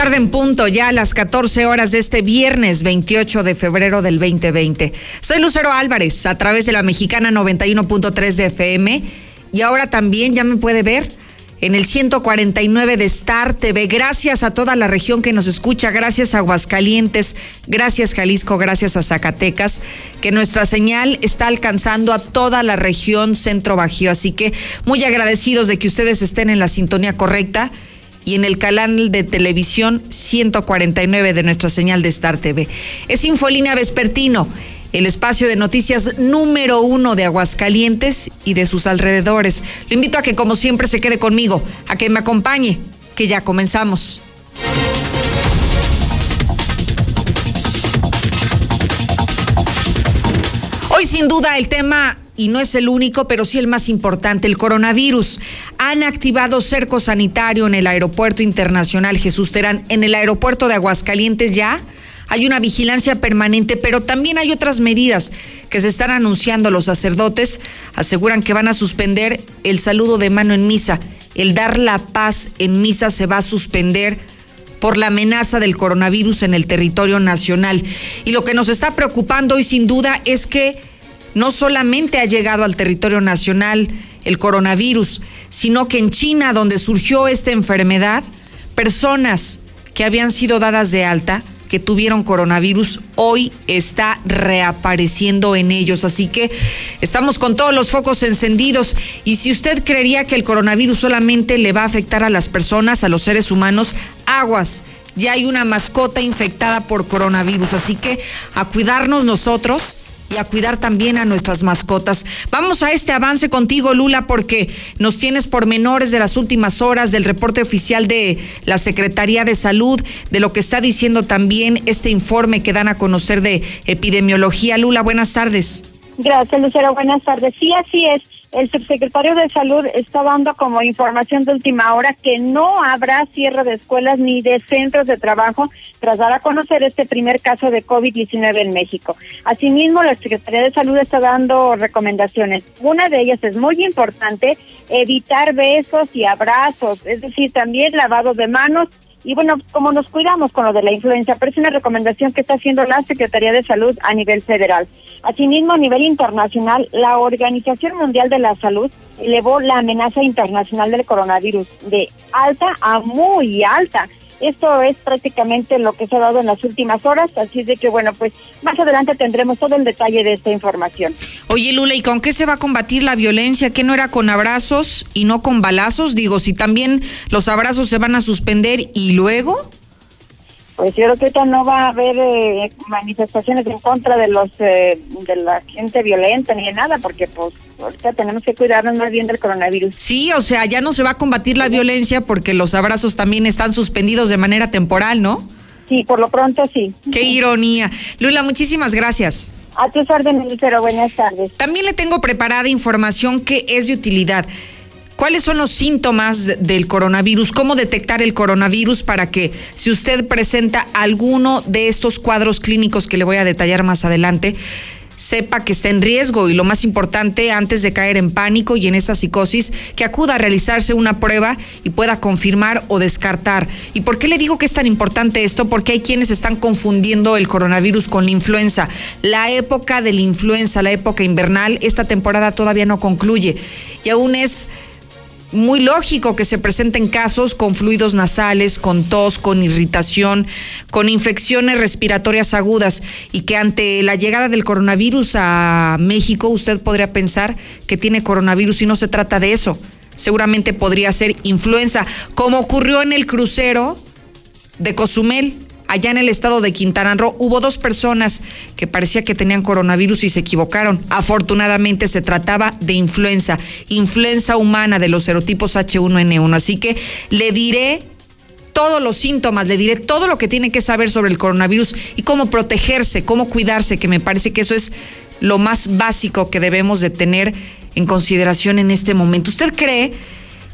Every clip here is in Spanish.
Tarde en punto, ya a las 14 horas de este viernes 28 de febrero del 2020. Soy Lucero Álvarez, a través de la mexicana 91.3 de FM. Y ahora también ya me puede ver en el 149 de Star TV. Gracias a toda la región que nos escucha, gracias a Aguascalientes, gracias Jalisco, gracias a Zacatecas, que nuestra señal está alcanzando a toda la región centro bajío. Así que muy agradecidos de que ustedes estén en la sintonía correcta y en el canal de televisión 149 de nuestra señal de Star TV. Es Infolínea Vespertino, el espacio de noticias número uno de Aguascalientes y de sus alrededores. Lo invito a que, como siempre, se quede conmigo, a que me acompañe, que ya comenzamos. Hoy, sin duda, el tema y no es el único, pero sí el más importante, el coronavirus. Han activado cerco sanitario en el Aeropuerto Internacional Jesús Terán, en el aeropuerto de Aguascalientes ya. Hay una vigilancia permanente, pero también hay otras medidas que se están anunciando. Los sacerdotes aseguran que van a suspender el saludo de mano en misa. El dar la paz en misa se va a suspender por la amenaza del coronavirus en el territorio nacional. Y lo que nos está preocupando hoy sin duda es que no solamente ha llegado al territorio nacional el coronavirus, sino que en China, donde surgió esta enfermedad, personas que habían sido dadas de alta, que tuvieron coronavirus, hoy está reapareciendo en ellos. Así que estamos con todos los focos encendidos. Y si usted creería que el coronavirus solamente le va a afectar a las personas, a los seres humanos, aguas. Ya hay una mascota infectada por coronavirus. Así que a cuidarnos nosotros y a cuidar también a nuestras mascotas. Vamos a este avance contigo, Lula, porque nos tienes pormenores de las últimas horas del reporte oficial de la Secretaría de Salud, de lo que está diciendo también este informe que dan a conocer de epidemiología. Lula, buenas tardes. Gracias, Lucero. Buenas tardes. Sí, así es. El subsecretario de Salud está dando como información de última hora que no habrá cierre de escuelas ni de centros de trabajo tras dar a conocer este primer caso de COVID-19 en México. Asimismo, la Secretaría de Salud está dando recomendaciones. Una de ellas es muy importante, evitar besos y abrazos, es decir, también lavado de manos y bueno, como nos cuidamos con lo de la influenza, pero es una recomendación que está haciendo la Secretaría de Salud a nivel federal. Asimismo, a nivel internacional, la Organización Mundial de la Salud elevó la amenaza internacional del coronavirus de alta a muy alta. Esto es prácticamente lo que se ha dado en las últimas horas, así de que bueno, pues más adelante tendremos todo el detalle de esta información. Oye Lula, ¿y con qué se va a combatir la violencia? ¿Qué no era con abrazos y no con balazos? Digo, si también los abrazos se van a suspender y luego pues yo creo que ahorita no va a haber eh, manifestaciones en contra de los eh, de la gente violenta ni de nada porque pues ahorita tenemos que cuidarnos más bien del coronavirus. Sí, o sea, ya no se va a combatir la violencia porque los abrazos también están suspendidos de manera temporal, ¿no? Sí, por lo pronto sí. Qué ironía. Lula, muchísimas gracias. A tus órdenes, Lucero. Buenas tardes. También le tengo preparada información que es de utilidad. ¿Cuáles son los síntomas del coronavirus? ¿Cómo detectar el coronavirus para que si usted presenta alguno de estos cuadros clínicos que le voy a detallar más adelante, sepa que está en riesgo y lo más importante, antes de caer en pánico y en esta psicosis, que acuda a realizarse una prueba y pueda confirmar o descartar. ¿Y por qué le digo que es tan importante esto? Porque hay quienes están confundiendo el coronavirus con la influenza. La época de la influenza, la época invernal, esta temporada todavía no concluye y aún es muy lógico que se presenten casos con fluidos nasales, con tos, con irritación, con infecciones respiratorias agudas y que ante la llegada del coronavirus a México usted podría pensar que tiene coronavirus y no se trata de eso. Seguramente podría ser influenza, como ocurrió en el crucero de Cozumel allá en el estado de Quintana Roo hubo dos personas que parecía que tenían coronavirus y se equivocaron. Afortunadamente se trataba de influenza, influenza humana de los serotipos H1N1. Así que le diré todos los síntomas, le diré todo lo que tiene que saber sobre el coronavirus y cómo protegerse, cómo cuidarse, que me parece que eso es lo más básico que debemos de tener en consideración en este momento. ¿Usted cree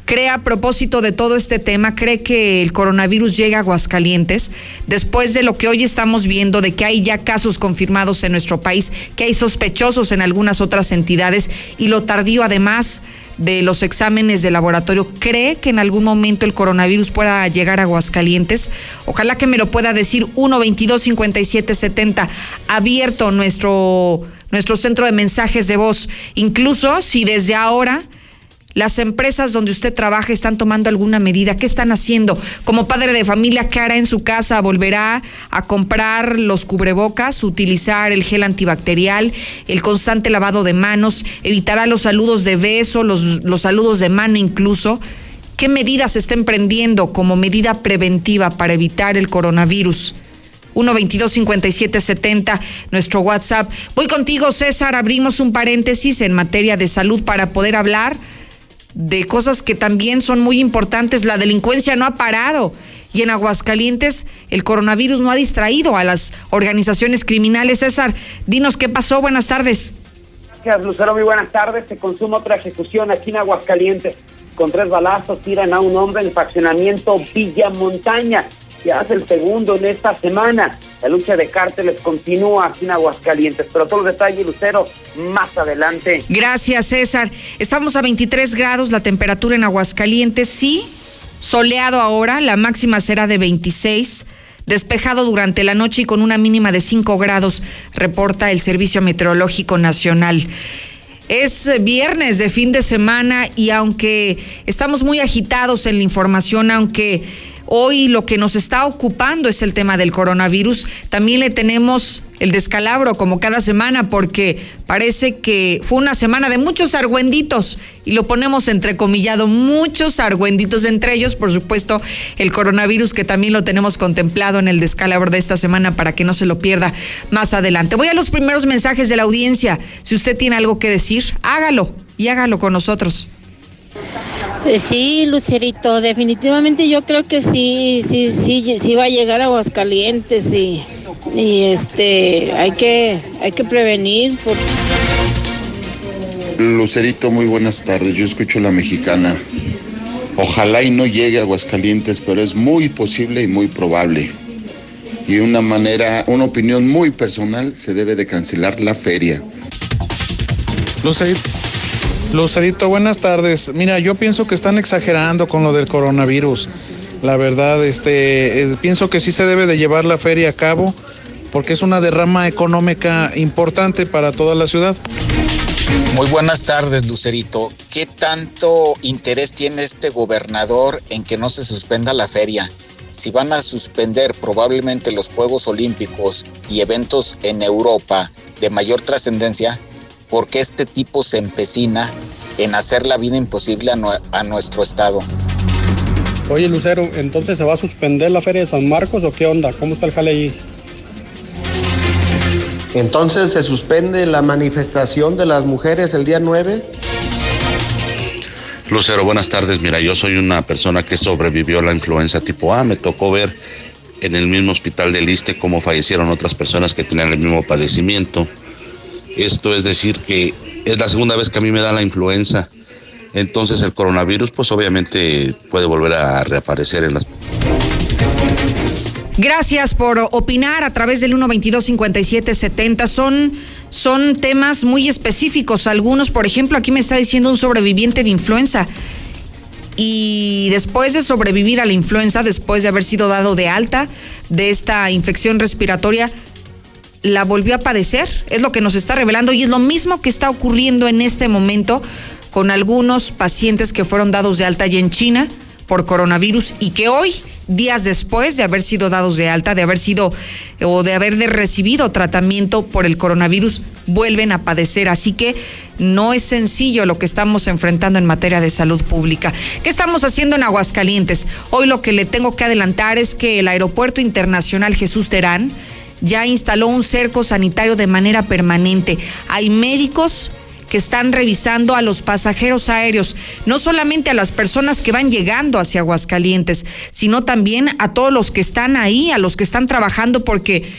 cree a propósito de todo este tema, cree que el coronavirus llega a Aguascalientes después de lo que hoy estamos viendo, de que hay ya casos confirmados en nuestro país, que hay sospechosos en algunas otras entidades y lo tardío además de los exámenes de laboratorio, ¿cree que en algún momento el coronavirus pueda llegar a Aguascalientes? Ojalá que me lo pueda decir 1 22 57 70 abierto nuestro nuestro centro de mensajes de voz, incluso si desde ahora las empresas donde usted trabaja están tomando alguna medida. ¿Qué están haciendo? Como padre de familia, ¿qué hará en su casa? ¿Volverá a comprar los cubrebocas, utilizar el gel antibacterial, el constante lavado de manos, evitará los saludos de beso, los, los saludos de mano incluso? ¿Qué medidas se está emprendiendo como medida preventiva para evitar el coronavirus? 122-5770, nuestro WhatsApp. Voy contigo, César. Abrimos un paréntesis en materia de salud para poder hablar de cosas que también son muy importantes. La delincuencia no ha parado y en Aguascalientes el coronavirus no ha distraído a las organizaciones criminales. César, dinos qué pasó. Buenas tardes. Gracias, Lucero. Muy buenas tardes. Se consuma otra ejecución aquí en Aguascalientes. Con tres balazos tiran a un hombre en el fraccionamiento Villa Montaña ya hace el segundo en esta semana. La lucha de cárteles continúa aquí en Aguascalientes, pero todo el detalle, Lucero, más adelante. Gracias, César. Estamos a 23 grados, la temperatura en Aguascalientes, sí, soleado ahora, la máxima será de 26 despejado durante la noche y con una mínima de 5 grados, reporta el Servicio Meteorológico Nacional. Es viernes de fin de semana y aunque estamos muy agitados en la información, aunque Hoy lo que nos está ocupando es el tema del coronavirus. También le tenemos el descalabro como cada semana porque parece que fue una semana de muchos argüenditos y lo ponemos entrecomillado, muchos argüenditos, entre ellos, por supuesto, el coronavirus que también lo tenemos contemplado en el descalabro de esta semana para que no se lo pierda más adelante. Voy a los primeros mensajes de la audiencia. Si usted tiene algo que decir, hágalo y hágalo con nosotros. Sí, Lucerito, definitivamente yo creo que sí, sí, sí, sí va a llegar a Aguascalientes y, y este, hay que, hay que prevenir. Lucerito, muy buenas tardes. Yo escucho la mexicana. Ojalá y no llegue a Aguascalientes, pero es muy posible y muy probable. Y una manera, una opinión muy personal, se debe de cancelar la feria. Lucerito. Lucerito, buenas tardes. Mira, yo pienso que están exagerando con lo del coronavirus. La verdad, este, eh, pienso que sí se debe de llevar la feria a cabo porque es una derrama económica importante para toda la ciudad. Muy buenas tardes, Lucerito. ¿Qué tanto interés tiene este gobernador en que no se suspenda la feria? Si van a suspender probablemente los Juegos Olímpicos y eventos en Europa de mayor trascendencia, porque este tipo se empecina en hacer la vida imposible a, nuestro estado. Oye Lucero, entonces se va a suspender la feria de San Marcos o qué onda? ¿Cómo está el jale ahí? Entonces se suspende la manifestación de las mujeres el día 9. Lucero, buenas tardes. Mira, yo soy una persona que sobrevivió a la influenza tipo A. Me tocó ver en el mismo hospital de Liste cómo fallecieron otras personas que tenían el mismo padecimiento. Esto es decir que es la segunda vez que a mí me da la influenza. Entonces el coronavirus pues obviamente puede volver a reaparecer en las... Gracias por opinar a través del 122-5770. Son, son temas muy específicos. Algunos, por ejemplo, aquí me está diciendo un sobreviviente de influenza. Y después de sobrevivir a la influenza, después de haber sido dado de alta de esta infección respiratoria, la volvió a padecer, es lo que nos está revelando y es lo mismo que está ocurriendo en este momento con algunos pacientes que fueron dados de alta allá en China por coronavirus y que hoy, días después de haber sido dados de alta, de haber sido o de haber recibido tratamiento por el coronavirus, vuelven a padecer. Así que no es sencillo lo que estamos enfrentando en materia de salud pública. ¿Qué estamos haciendo en Aguascalientes? Hoy lo que le tengo que adelantar es que el Aeropuerto Internacional Jesús Terán ya instaló un cerco sanitario de manera permanente. Hay médicos que están revisando a los pasajeros aéreos, no solamente a las personas que van llegando hacia Aguascalientes, sino también a todos los que están ahí, a los que están trabajando, porque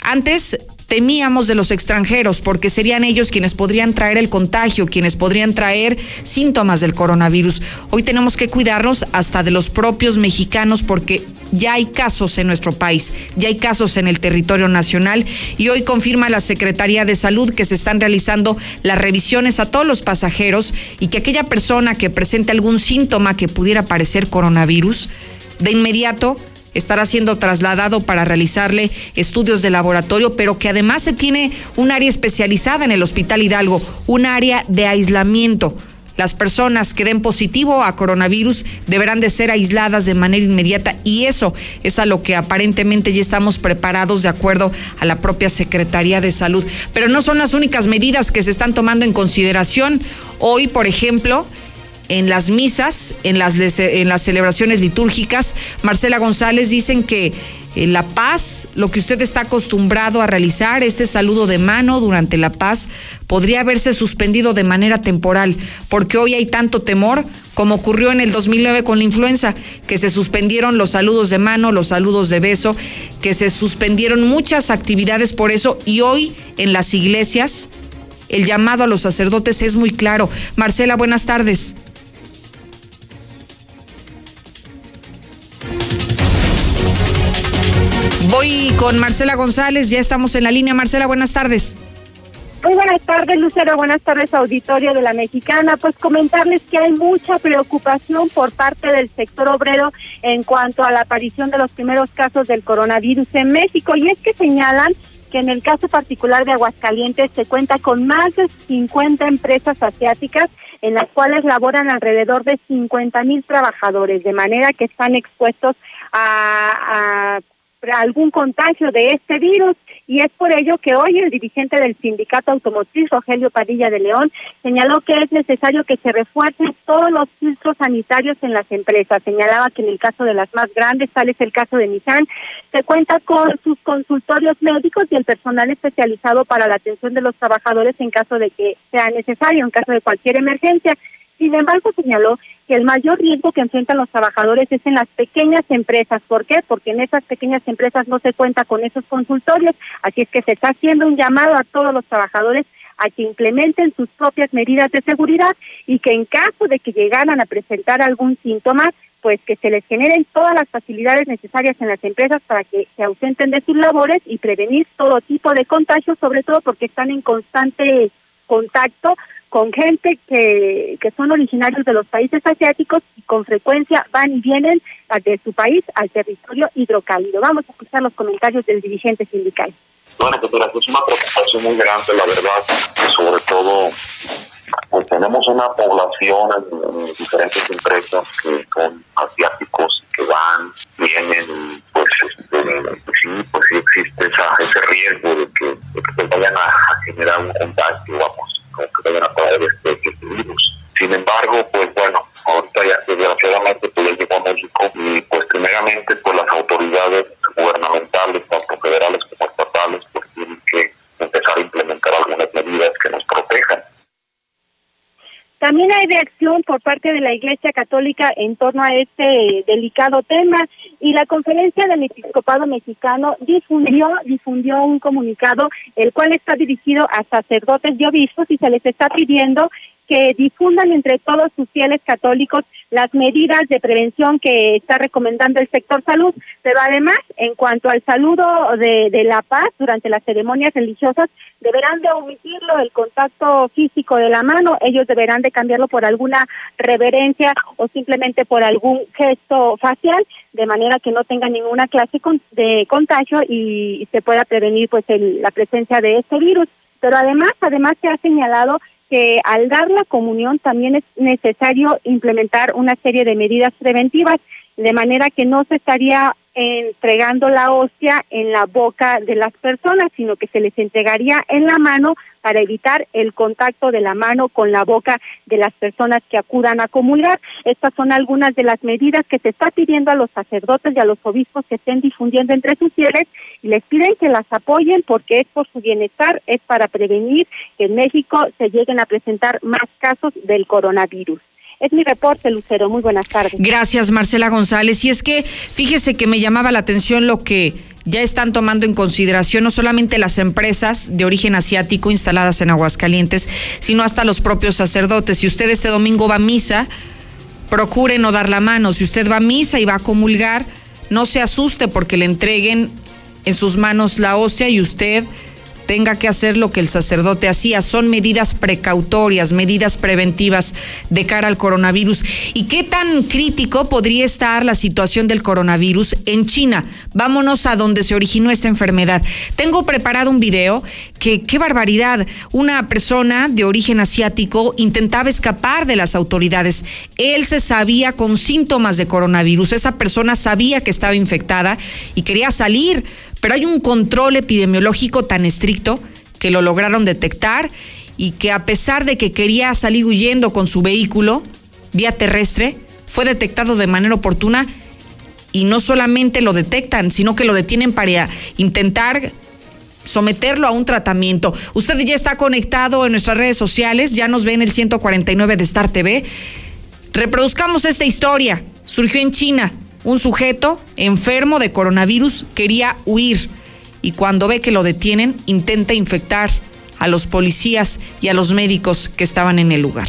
antes temíamos de los extranjeros, porque serían ellos quienes podrían traer el contagio, quienes podrían traer síntomas del coronavirus. Hoy tenemos que cuidarnos hasta de los propios mexicanos, porque ya hay casos en nuestro país, ya hay casos en el territorio nacional y hoy confirma la Secretaría de Salud que se están realizando las revisiones a todos los pasajeros y que aquella persona que presente algún síntoma que pudiera parecer coronavirus, de inmediato estará siendo trasladado para realizarle estudios de laboratorio, pero que además se tiene un área especializada en el Hospital Hidalgo, un área de aislamiento. Las personas que den positivo a coronavirus deberán de ser aisladas de manera inmediata y eso es a lo que aparentemente ya estamos preparados de acuerdo a la propia Secretaría de Salud. Pero no son las únicas medidas que se están tomando en consideración. Hoy, por ejemplo, en las misas, en las, en las celebraciones litúrgicas. Marcela González dicen que eh, la paz, lo que usted está acostumbrado a realizar, este saludo de mano durante la paz, podría haberse suspendido de manera temporal, porque hoy hay tanto temor como ocurrió en el 2009 con la influenza, que se suspendieron los saludos de mano, los saludos de beso, que se suspendieron muchas actividades por eso y hoy en las iglesias el llamado a los sacerdotes es muy claro. Marcela, buenas tardes. Voy con Marcela González, ya estamos en la línea. Marcela, buenas tardes. Muy buenas tardes, Lucero. Buenas tardes, auditorio de la Mexicana. Pues comentarles que hay mucha preocupación por parte del sector obrero en cuanto a la aparición de los primeros casos del coronavirus en México. Y es que señalan que en el caso particular de Aguascalientes se cuenta con más de 50 empresas asiáticas en las cuales laboran alrededor de 50 mil trabajadores, de manera que están expuestos a, a algún contagio de este virus y es por ello que hoy el dirigente del sindicato automotriz, Rogelio Padilla de León, señaló que es necesario que se refuercen todos los filtros sanitarios en las empresas. Señalaba que en el caso de las más grandes, tal es el caso de Nissan, se cuenta con sus consultorios médicos y el personal especializado para la atención de los trabajadores en caso de que sea necesario, en caso de cualquier emergencia. Sin embargo, señaló que el mayor riesgo que enfrentan los trabajadores es en las pequeñas empresas. ¿Por qué? Porque en esas pequeñas empresas no se cuenta con esos consultorios. Así es que se está haciendo un llamado a todos los trabajadores a que implementen sus propias medidas de seguridad y que en caso de que llegaran a presentar algún síntoma, pues que se les generen todas las facilidades necesarias en las empresas para que se ausenten de sus labores y prevenir todo tipo de contagios, sobre todo porque están en constante contacto con gente que, que son originarios de los países asiáticos y con frecuencia van y vienen de su país al territorio hidrocálido. Vamos a escuchar los comentarios del dirigente sindical. Bueno, pues es una preocupación muy grande, la verdad, sobre todo pues tenemos una población en, diferentes empresas que son asiáticos, que van, vienen, pues, este, pues sí, pues sí existe esa, ese riesgo de que, de que vayan a generar un contagio, vamos que vayan a este, este. Sin embargo, pues bueno, ahorita ya desgraciadamente pues ya llegó a México y pues primeramente pues las autoridades gubernamentales, tanto federales como estatales, pues tienen que empezar a implementar algunas medidas que nos protejan. También hay reacción por parte de la Iglesia Católica en torno a este delicado tema y la Conferencia del Episcopado Mexicano difundió difundió un comunicado el cual está dirigido a sacerdotes y obispos y se les está pidiendo que difundan entre todos sus fieles católicos las medidas de prevención que está recomendando el sector salud, pero además, en cuanto al saludo de, la paz durante las ceremonias religiosas, deberán de omitirlo el contacto físico de la mano, ellos deberán de cambiarlo por alguna reverencia o simplemente por algún gesto facial, de manera que no tenga ninguna clase de contagio y se pueda prevenir pues la presencia de este virus. Pero además, además se ha señalado que al dar la comunión también es necesario implementar una serie de medidas preventivas, de manera que no se estaría entregando la hostia en la boca de las personas, sino que se les entregaría en la mano para evitar el contacto de la mano con la boca de las personas que acudan a comulgar. Estas son algunas de las medidas que se está pidiendo a los sacerdotes y a los obispos que estén difundiendo entre sus fieles y les piden que las apoyen porque es por su bienestar, es para prevenir que en México se lleguen a presentar más casos del coronavirus. Es mi reporte, Lucero. Muy buenas tardes. Gracias, Marcela González. Y es que fíjese que me llamaba la atención lo que ya están tomando en consideración no solamente las empresas de origen asiático instaladas en Aguascalientes, sino hasta los propios sacerdotes. Si usted este domingo va a misa, procure no dar la mano. Si usted va a misa y va a comulgar, no se asuste porque le entreguen en sus manos la hostia y usted tenga que hacer lo que el sacerdote hacía. Son medidas precautorias, medidas preventivas de cara al coronavirus. ¿Y qué tan crítico podría estar la situación del coronavirus en China? Vámonos a donde se originó esta enfermedad. Tengo preparado un video que, qué barbaridad, una persona de origen asiático intentaba escapar de las autoridades. Él se sabía con síntomas de coronavirus. Esa persona sabía que estaba infectada y quería salir pero hay un control epidemiológico tan estricto que lo lograron detectar y que a pesar de que quería salir huyendo con su vehículo vía terrestre, fue detectado de manera oportuna y no solamente lo detectan, sino que lo detienen para intentar someterlo a un tratamiento. Usted ya está conectado en nuestras redes sociales, ya nos ve en el 149 de Star TV. Reproduzcamos esta historia. Surgió en China un sujeto enfermo de coronavirus quería huir y cuando ve que lo detienen intenta infectar a los policías y a los médicos que estaban en el lugar.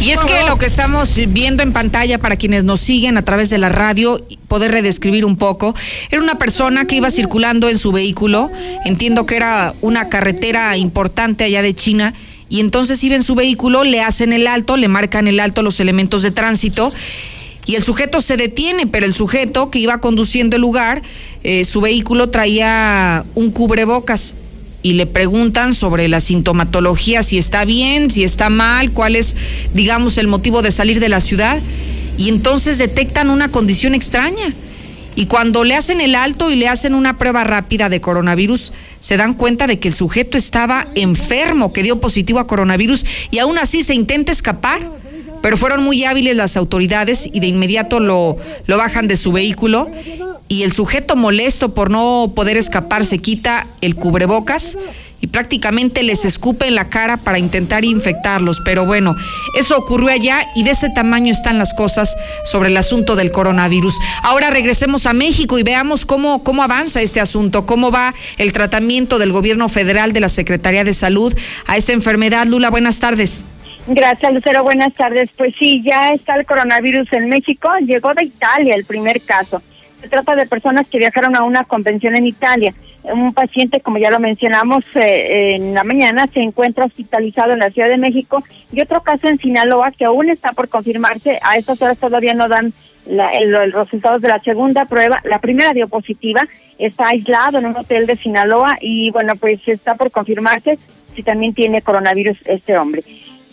Y es que lo que estamos viendo en pantalla para quienes nos siguen a través de la radio, poder redescribir un poco, era una persona que iba circulando en su vehículo, entiendo que era una carretera importante allá de China, y entonces iba en su vehículo, le hacen el alto, le marcan el alto los elementos de tránsito, y el sujeto se detiene, pero el sujeto que iba conduciendo el lugar, eh, su vehículo traía un cubrebocas y le preguntan sobre la sintomatología, si está bien, si está mal, cuál es, digamos, el motivo de salir de la ciudad. Y entonces detectan una condición extraña. Y cuando le hacen el alto y le hacen una prueba rápida de coronavirus, se dan cuenta de que el sujeto estaba enfermo, que dio positivo a coronavirus y aún así se intenta escapar pero fueron muy hábiles las autoridades y de inmediato lo, lo bajan de su vehículo y el sujeto molesto por no poder escapar se quita el cubrebocas y prácticamente les escupe en la cara para intentar infectarlos. Pero bueno, eso ocurrió allá y de ese tamaño están las cosas sobre el asunto del coronavirus. Ahora regresemos a México y veamos cómo, cómo avanza este asunto, cómo va el tratamiento del gobierno federal de la Secretaría de Salud a esta enfermedad. Lula, buenas tardes. Gracias, Lucero. Buenas tardes. Pues sí, ya está el coronavirus en México. Llegó de Italia el primer caso. Se trata de personas que viajaron a una convención en Italia. Un paciente, como ya lo mencionamos eh, en la mañana, se encuentra hospitalizado en la Ciudad de México y otro caso en Sinaloa que aún está por confirmarse. A estas horas todavía no dan los resultados de la segunda prueba. La primera dio positiva. Está aislado en un hotel de Sinaloa y bueno, pues está por confirmarse si también tiene coronavirus este hombre.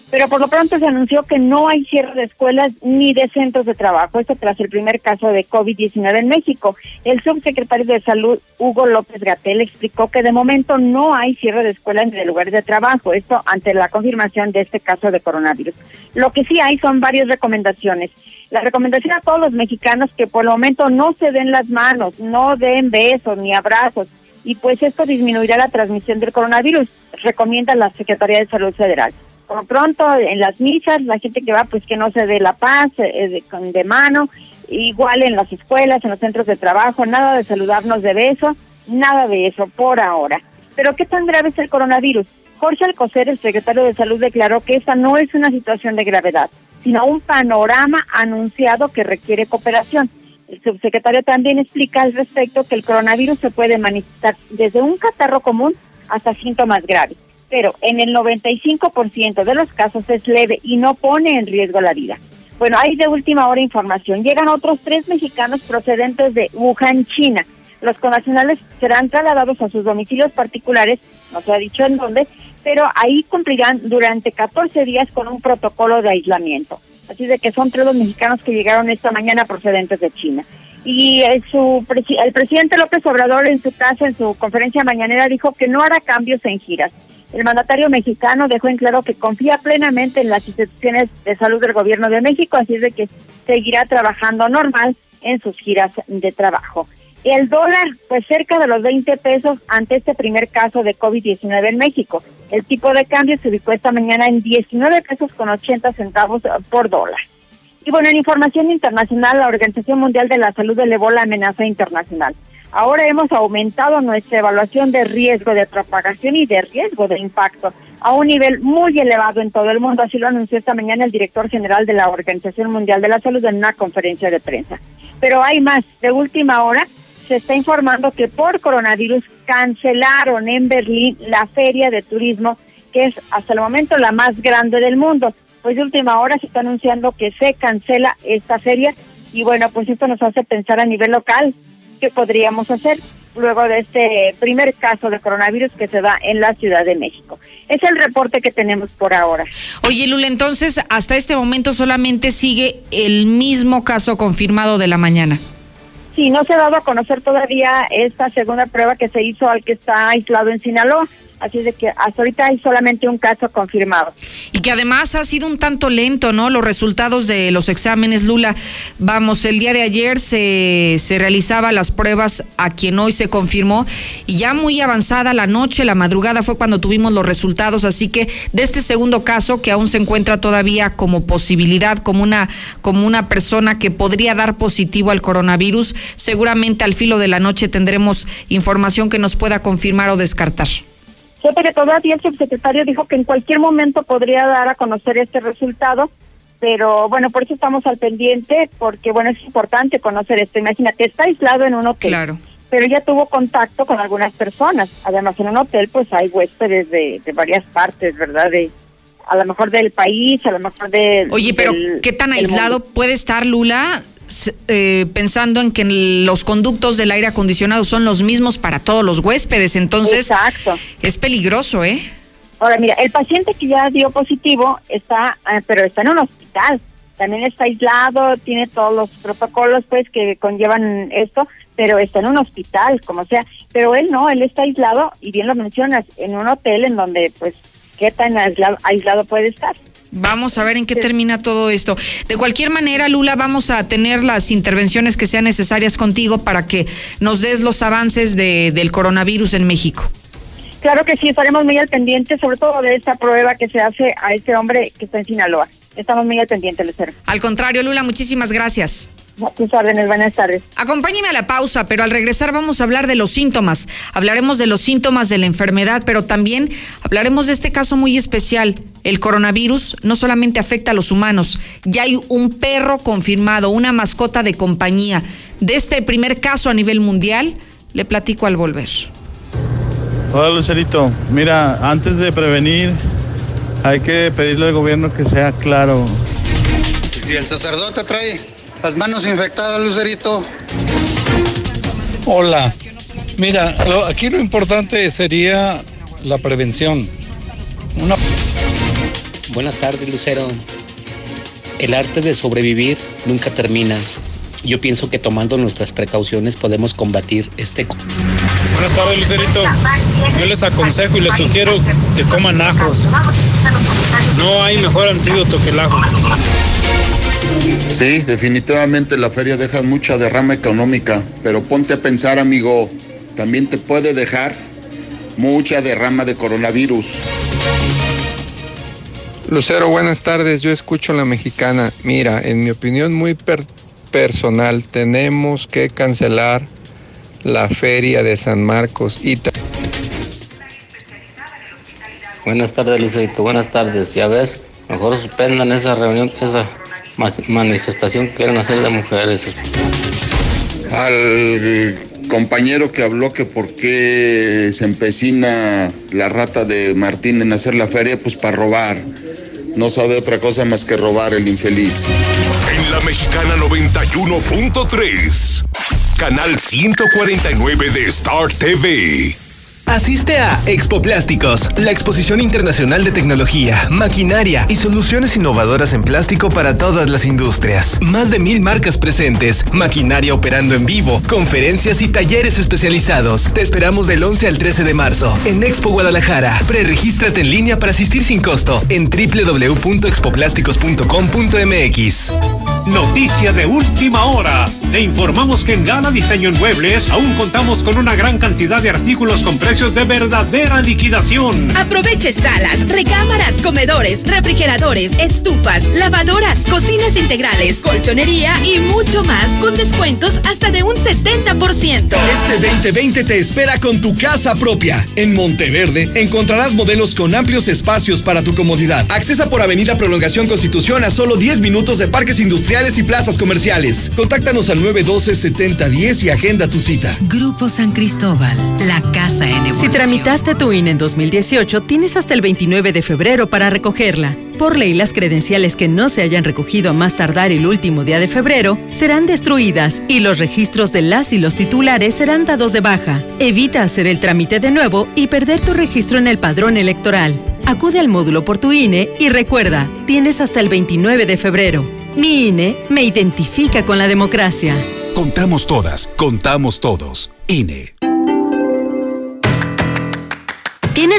Pero por lo pronto se anunció que no hay cierre de escuelas ni de centros de trabajo. Esto tras el primer caso de COVID-19 en México. El subsecretario de Salud, Hugo López Gatel, explicó que de momento no hay cierre de escuelas ni de lugares de trabajo. Esto ante la confirmación de este caso de coronavirus. Lo que sí hay son varias recomendaciones. La recomendación a todos los mexicanos que por el momento no se den las manos, no den besos ni abrazos. Y pues esto disminuirá la transmisión del coronavirus, recomienda la Secretaría de Salud Federal por pronto en las misas, la gente que va, pues que no se dé la paz eh, de, de, mano, igual en las escuelas, en los centros de trabajo, nada de saludarnos de beso, nada de eso por ahora. Pero ¿qué tan grave es el coronavirus? Jorge Alcocer, el secretario de Salud, declaró que esta no es una situación de gravedad, sino un panorama anunciado que requiere cooperación. El subsecretario también explica al respecto que el coronavirus se puede manifestar desde un catarro común hasta síntomas graves, pero en el 95% de los casos es leve y no pone en riesgo la vida. Bueno, hay de última hora información. Llegan otros tres mexicanos procedentes de Wuhan, China. Los connacionales serán trasladados a sus domicilios particulares, no se ha dicho en dónde, pero ahí cumplirán durante 14 días con un protocolo de aislamiento. Así de que son tres los mexicanos que llegaron esta mañana procedentes de China. Y el, su, el presidente López Obrador en su casa, en su conferencia mañanera, dijo que no hará cambios en giras. El mandatario mexicano dejó en claro que confía plenamente en las instituciones de salud del gobierno de México, así de que seguirá trabajando normal en sus giras de trabajo. El dólar, pues cerca de los 20 pesos ante este primer caso de COVID-19 en México. El tipo de cambio se ubicó esta mañana en 19 pesos con 80 centavos por dólar. Y bueno, en información internacional, la Organización Mundial de la Salud elevó la amenaza internacional. Ahora hemos aumentado nuestra evaluación de riesgo de propagación y de riesgo de impacto a un nivel muy elevado en todo el mundo. Así lo anunció esta mañana el director general de la Organización Mundial de la Salud en una conferencia de prensa. Pero hay más. De última hora, se está informando que por coronavirus cancelaron en Berlín la feria de turismo, que es hasta el momento la más grande del mundo. Pues de última hora se está anunciando que se cancela esta feria y bueno, pues esto nos hace pensar a nivel local qué podríamos hacer luego de este primer caso de coronavirus que se da en la Ciudad de México. Es el reporte que tenemos por ahora. Oye, Lula, entonces hasta este momento solamente sigue el mismo caso confirmado de la mañana. Sí, no se ha dado a conocer todavía esta segunda prueba que se hizo al que está aislado en Sinaloa. Así de que hasta ahorita hay solamente un caso confirmado. Y que además ha sido un tanto lento, ¿no? Los resultados de los exámenes, Lula. Vamos, el día de ayer se, se realizaba las pruebas a quien hoy se confirmó y ya muy avanzada la noche, la madrugada fue cuando tuvimos los resultados. Así que de este segundo caso, que aún se encuentra todavía como posibilidad, como una, como una persona que podría dar positivo al coronavirus, seguramente al filo de la noche tendremos información que nos pueda confirmar o descartar. Que todavía el subsecretario dijo que en cualquier momento podría dar a conocer este resultado, pero bueno, por eso estamos al pendiente, porque bueno, es importante conocer esto. Imagínate, está aislado en un hotel. Claro. Pero ya tuvo contacto con algunas personas. Además, en un hotel, pues hay huéspedes de, de varias partes, ¿verdad? De, a lo mejor del país, a lo mejor de. Oye, pero ¿qué tan aislado puede estar Lula? Eh, pensando en que los conductos del aire acondicionado son los mismos para todos los huéspedes, entonces Exacto. es peligroso, ¿eh? Ahora mira, el paciente que ya dio positivo está, eh, pero está en un hospital, también está aislado, tiene todos los protocolos pues que conllevan esto, pero está en un hospital, como sea, pero él no, él está aislado y bien lo mencionas, en un hotel en donde pues qué tan aislado, aislado puede estar. Vamos a ver en qué termina todo esto. De cualquier manera, Lula, vamos a tener las intervenciones que sean necesarias contigo para que nos des los avances de, del coronavirus en México. Claro que sí, estaremos muy al pendiente, sobre todo de esta prueba que se hace a este hombre que está en Sinaloa. Estamos muy al pendiente, Lucero. Al contrario, Lula, muchísimas gracias. A tus órdenes, buenas tardes. Acompáñeme a la pausa, pero al regresar vamos a hablar de los síntomas. Hablaremos de los síntomas de la enfermedad, pero también hablaremos de este caso muy especial. El coronavirus no solamente afecta a los humanos, ya hay un perro confirmado, una mascota de compañía. De este primer caso a nivel mundial, le platico al volver. Hola Lucerito, mira, antes de prevenir hay que pedirle al gobierno que sea claro. Si el sacerdote trae las manos infectadas, Lucerito. Hola, mira, lo- aquí lo importante sería la prevención. Una... Buenas tardes, Lucero. El arte de sobrevivir nunca termina. Yo pienso que tomando nuestras precauciones podemos combatir este... Buenas tardes, Lucerito. Yo les aconsejo y les sugiero que coman ajos. No hay mejor antídoto que el ajo. Sí, definitivamente la feria deja mucha derrama económica, pero ponte a pensar, amigo, también te puede dejar mucha derrama de coronavirus. Lucero, buenas tardes. Yo escucho la mexicana. Mira, en mi opinión muy per- personal, tenemos que cancelar la feria de San Marcos y Buenas tardes, Lucerito. Buenas tardes. Ya ves, mejor suspendan esa reunión, esa mas- manifestación que quieren hacer de mujeres. al compañero que habló que por qué se empecina la rata de Martín en hacer la feria, pues para robar. No sabe otra cosa más que robar el infeliz. En la mexicana 91.3, canal 149 de Star TV. Asiste a Expo Plásticos, la exposición internacional de tecnología, maquinaria y soluciones innovadoras en plástico para todas las industrias. Más de mil marcas presentes, maquinaria operando en vivo, conferencias y talleres especializados. Te esperamos del 11 al 13 de marzo en Expo Guadalajara. Preregístrate en línea para asistir sin costo en www.expoplásticos.com.mx. Noticia de última hora. Le informamos que en Gala Diseño en Muebles aún contamos con una gran cantidad de artículos con precios de verdadera liquidación. Aproveche salas, recámaras, comedores, refrigeradores, estufas, lavadoras, cocinas integrales, colchonería y mucho más con descuentos hasta de un 70%. Este 2020 te espera con tu casa propia. En Monteverde encontrarás modelos con amplios espacios para tu comodidad. Accesa por Avenida Prolongación Constitución a solo 10 minutos de parques industriales y plazas comerciales. Contáctanos al 912-7010 y agenda tu cita. Grupo San Cristóbal, la casa en. Si tramitaste tu INE en 2018, tienes hasta el 29 de febrero para recogerla. Por ley, las credenciales que no se hayan recogido a más tardar el último día de febrero serán destruidas y los registros de las y los titulares serán dados de baja. Evita hacer el trámite de nuevo y perder tu registro en el padrón electoral. Acude al módulo por tu INE y recuerda, tienes hasta el 29 de febrero. Mi INE me identifica con la democracia. Contamos todas, contamos todos. INE.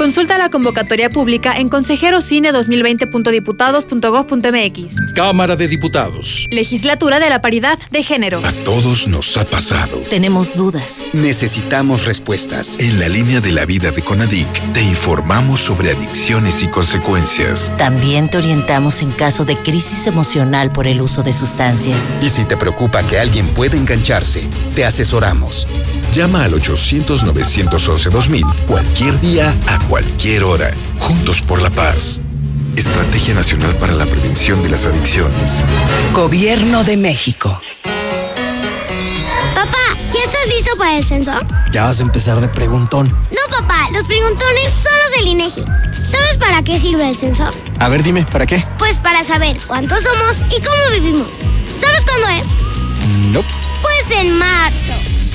Consulta la convocatoria pública en consejerocine2020.diputados.gov.mx. Cámara de Diputados. Legislatura de la Paridad de Género. A todos nos ha pasado. Tenemos dudas. Necesitamos respuestas. En la línea de la vida de Conadic te informamos sobre adicciones y consecuencias. También te orientamos en caso de crisis emocional por el uso de sustancias. Y si te preocupa que alguien pueda engancharse, te asesoramos. Llama al 800-911-2000 cualquier día a cualquier hora. Juntos por la paz. Estrategia Nacional para la Prevención de las Adicciones. Gobierno de México. Papá, ¿ya estás listo para el censo? Ya vas a empezar de preguntón. No, papá, los preguntones son los del INEGI. ¿Sabes para qué sirve el censo? A ver, dime, ¿para qué? Pues para saber cuántos somos y cómo vivimos. ¿Sabes cuándo es? No. Pues en marzo.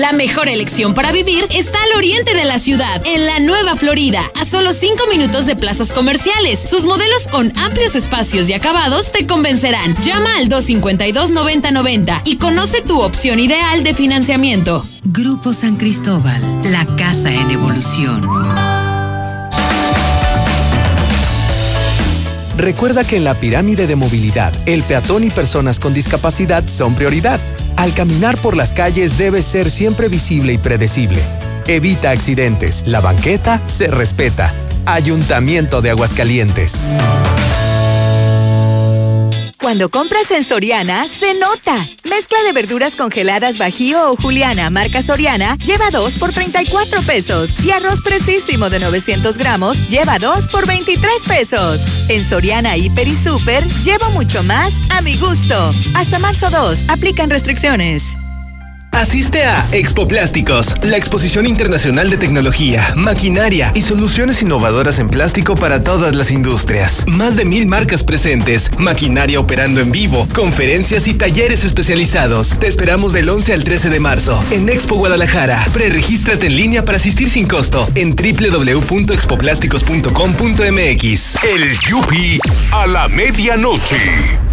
La mejor elección para vivir está al oriente de la ciudad, en la Nueva Florida, a solo 5 minutos de plazas comerciales. Sus modelos con amplios espacios y acabados te convencerán. Llama al 252-9090 y conoce tu opción ideal de financiamiento. Grupo San Cristóbal, la casa en evolución. Recuerda que en la pirámide de movilidad, el peatón y personas con discapacidad son prioridad. Al caminar por las calles debe ser siempre visible y predecible. Evita accidentes. La banqueta se respeta. Ayuntamiento de Aguascalientes. Cuando compras en Soriana, se nota. Mezcla de verduras congeladas Bajío o Juliana, marca Soriana, lleva 2 por 34 pesos. Y arroz precisísimo de 900 gramos, lleva 2 por 23 pesos. En Soriana, Hiper y Super, llevo mucho más a mi gusto. Hasta marzo 2, aplican restricciones. Asiste a Expo Plásticos, la exposición internacional de tecnología, maquinaria y soluciones innovadoras en plástico para todas las industrias. Más de mil marcas presentes, maquinaria operando en vivo, conferencias y talleres especializados. Te esperamos del 11 al 13 de marzo en Expo Guadalajara. Preregístrate en línea para asistir sin costo en www.expoplásticos.com.mx. El Yupi a la medianoche.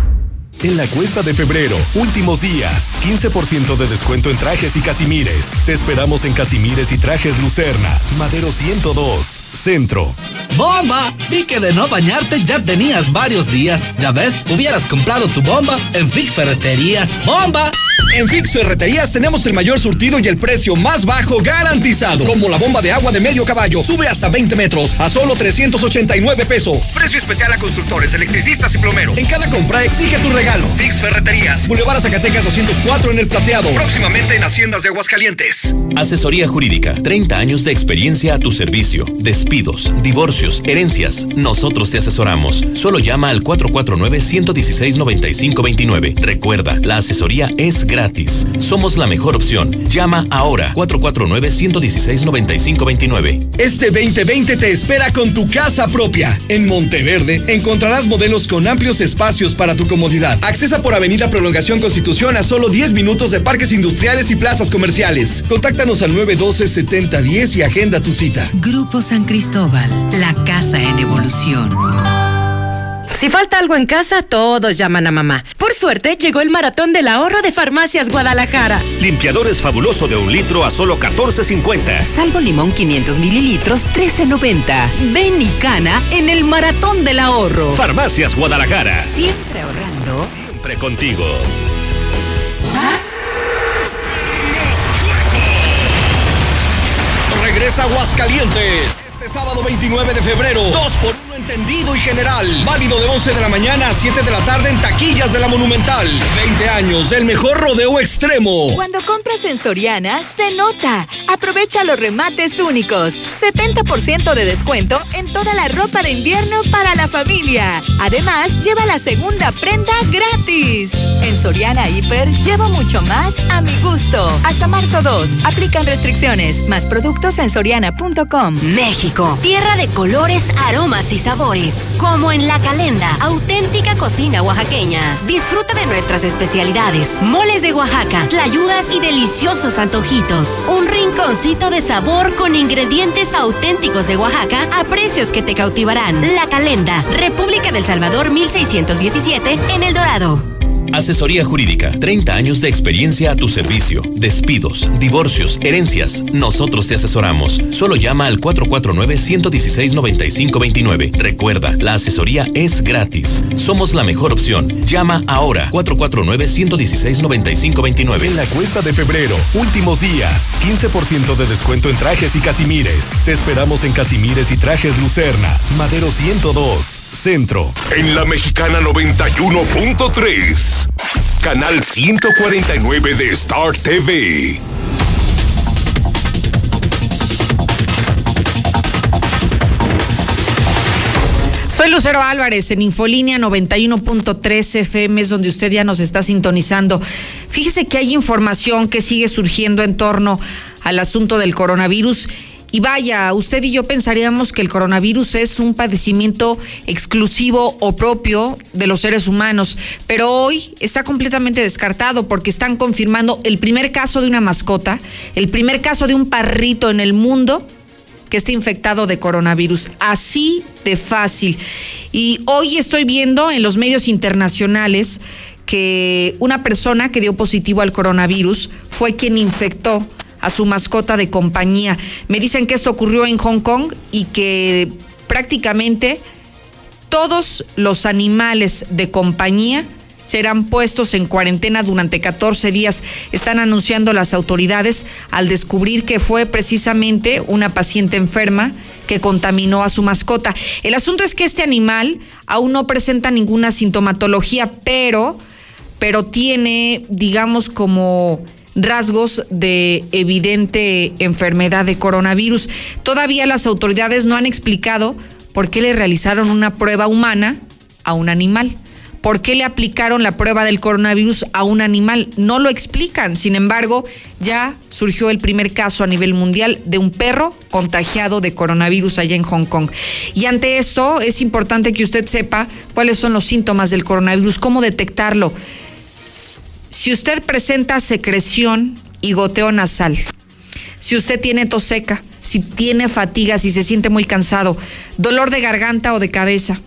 En la cuesta de febrero, últimos días, 15% de descuento en trajes y casimires. Te esperamos en Casimires y Trajes Lucerna, Madero 102, Centro. ¡Bomba! Vi que de no bañarte ya tenías varios días. Ya ves, hubieras comprado tu bomba en Fix Ferreterías. ¡Bomba! En Fix Ferreterías tenemos el mayor surtido y el precio más bajo garantizado. Como la bomba de agua de medio caballo. Sube hasta 20 metros a solo 389 pesos. Precio especial a constructores, electricistas y plomeros. En cada compra exige tu regalo. Fix Ferreterías. Boulevard Zacatecas 204 en El Plateado. Próximamente en Haciendas de Aguascalientes. Asesoría Jurídica. 30 años de experiencia a tu servicio. Despidos, divorcios, herencias. Nosotros te asesoramos. Solo llama al 449-116-9529. Recuerda, la asesoría es gratis. Somos la mejor opción. Llama ahora 449-116-9529. Este 2020 te espera con tu casa propia. En Monteverde encontrarás modelos con amplios espacios para tu comodidad. Accesa por Avenida Prolongación Constitución a solo 10 minutos de parques industriales y plazas comerciales. Contáctanos al 912-7010 y agenda tu cita. Grupo San Cristóbal, la casa en evolución. Si falta algo en casa, todos llaman a mamá. Por suerte, llegó el maratón del ahorro de Farmacias Guadalajara. Limpiadores fabuloso de un litro a solo 14.50. Salvo limón 500 mililitros, 13.90. Ven y cana en el maratón del ahorro. Farmacias Guadalajara. Siempre ahorrando. Siempre contigo. Regresa Aguascalientes. Este sábado 29 de febrero. 2 por 1 entendido y general. Válido de 11 de la mañana a 7 de la tarde en taquillas de la Monumental. 20 años del mejor rodeo extremo. Cuando compras en Soriana, se nota. Aprovecha los remates únicos. 70% de descuento en toda la ropa de invierno para la familia. Además, lleva la segunda prenda gratis. En Soriana Hiper, llevo mucho más a mi gusto. Hasta marzo 2. Aplican restricciones. Más productos en soriana.com. México, tierra de colores, aromas y sabores. Como en La Calenda, auténtica cocina oaxaqueña. Disfruta de nuestras especialidades, moles de Oaxaca, tlayudas y deliciosos antojitos. Un rinconcito de sabor con ingredientes auténticos de Oaxaca a precios que te cautivarán. La Calenda, República del Salvador 1617, en El Dorado. Asesoría Jurídica. 30 años de experiencia a tu servicio. Despidos, divorcios, herencias. Nosotros te asesoramos. Solo llama al 449-116-9529. Recuerda, la asesoría es gratis. Somos la mejor opción. Llama ahora. 449-116-9529. En la cuesta de febrero, últimos días, 15% de descuento en trajes y casimires. Te esperamos en Casimires y Trajes Lucerna, Madero 102, Centro. En la Mexicana 91.3. Canal 149 de Star TV. Soy Lucero Álvarez en Infolínea 91.3 FM, es donde usted ya nos está sintonizando. Fíjese que hay información que sigue surgiendo en torno al asunto del coronavirus. Y vaya, usted y yo pensaríamos que el coronavirus es un padecimiento exclusivo o propio de los seres humanos, pero hoy está completamente descartado porque están confirmando el primer caso de una mascota, el primer caso de un parrito en el mundo que está infectado de coronavirus. Así de fácil. Y hoy estoy viendo en los medios internacionales que una persona que dio positivo al coronavirus fue quien infectó a su mascota de compañía. Me dicen que esto ocurrió en Hong Kong y que prácticamente todos los animales de compañía serán puestos en cuarentena durante 14 días. Están anunciando las autoridades al descubrir que fue precisamente una paciente enferma que contaminó a su mascota. El asunto es que este animal aún no presenta ninguna sintomatología, pero, pero tiene, digamos, como rasgos de evidente enfermedad de coronavirus. Todavía las autoridades no han explicado por qué le realizaron una prueba humana a un animal. ¿Por qué le aplicaron la prueba del coronavirus a un animal? No lo explican. Sin embargo, ya surgió el primer caso a nivel mundial de un perro contagiado de coronavirus allá en Hong Kong. Y ante esto es importante que usted sepa cuáles son los síntomas del coronavirus, cómo detectarlo. Si usted presenta secreción y goteo nasal, si usted tiene tos seca, si tiene fatiga, si se siente muy cansado, dolor de garganta o de cabeza,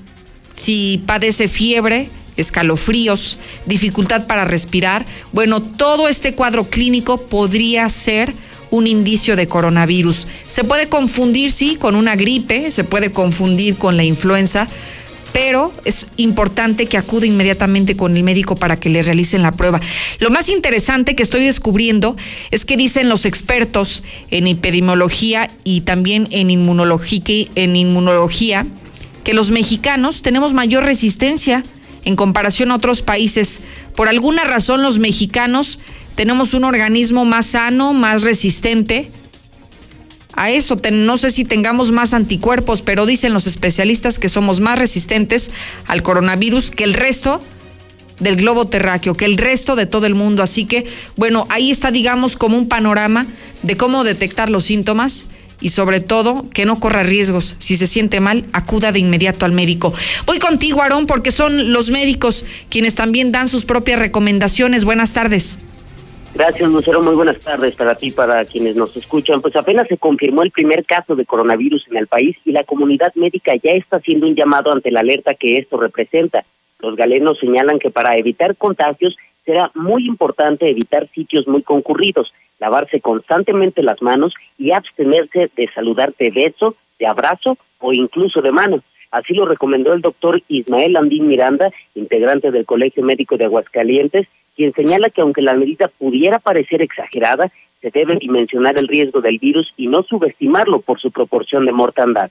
si padece fiebre, escalofríos, dificultad para respirar, bueno, todo este cuadro clínico podría ser un indicio de coronavirus. Se puede confundir, sí, con una gripe, se puede confundir con la influenza, pero es importante que acude inmediatamente con el médico para que le realicen la prueba. Lo más interesante que estoy descubriendo es que dicen los expertos en epidemiología y también en inmunología, en inmunología que los mexicanos tenemos mayor resistencia en comparación a otros países. Por alguna razón los mexicanos tenemos un organismo más sano, más resistente, a eso. no sé si tengamos más anticuerpos, pero dicen los especialistas que somos más resistentes al coronavirus que el resto del globo terráqueo, que el resto de todo el mundo. Así que, bueno, ahí está, digamos, como un panorama de cómo detectar los síntomas y sobre todo que no corra riesgos. Si se siente mal, acuda de inmediato al médico. Voy contigo, Aarón, porque son los médicos quienes también dan sus propias recomendaciones. Buenas tardes. Gracias, Lucero. Muy buenas tardes para ti, para quienes nos escuchan. Pues apenas se confirmó el primer caso de coronavirus en el país y la comunidad médica ya está haciendo un llamado ante la alerta que esto representa. Los galenos señalan que para evitar contagios será muy importante evitar sitios muy concurridos, lavarse constantemente las manos y abstenerse de saludar de beso, de abrazo o incluso de mano. Así lo recomendó el doctor Ismael Andín Miranda, integrante del Colegio Médico de Aguascalientes, quien señala que aunque la medida pudiera parecer exagerada, se debe dimensionar el riesgo del virus y no subestimarlo por su proporción de mortandad.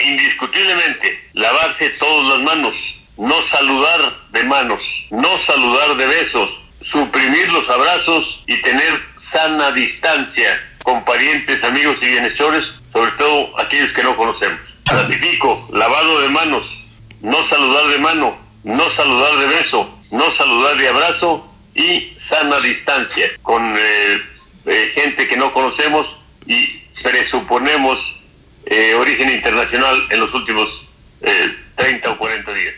Indiscutiblemente, lavarse todas las manos, no saludar de manos, no saludar de besos, suprimir los abrazos y tener sana distancia con parientes, amigos y bienhechores, sobre todo aquellos que no conocemos. Ratifico, lavado de manos, no saludar de mano, no saludar de beso, no saludar de abrazo y sana distancia con eh, eh, gente que no conocemos y presuponemos eh, origen internacional en los últimos 30 o 40 días.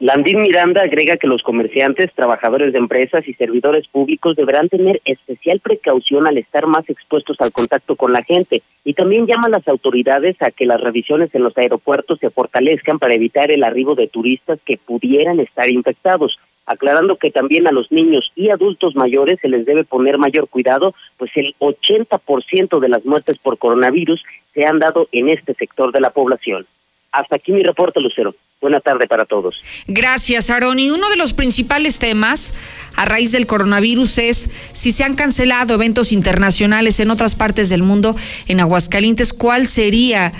Landín Miranda agrega que los comerciantes, trabajadores de empresas y servidores públicos deberán tener especial precaución al estar más expuestos al contacto con la gente y también llama a las autoridades a que las revisiones en los aeropuertos se fortalezcan para evitar el arribo de turistas que pudieran estar infectados, aclarando que también a los niños y adultos mayores se les debe poner mayor cuidado, pues el 80% de las muertes por coronavirus se han dado en este sector de la población. Hasta aquí mi reporte, Lucero. Buena tarde para todos. Gracias, Aaron. Y uno de los principales temas a raíz del coronavirus es si se han cancelado eventos internacionales en otras partes del mundo, en Aguascalientes, ¿cuál sería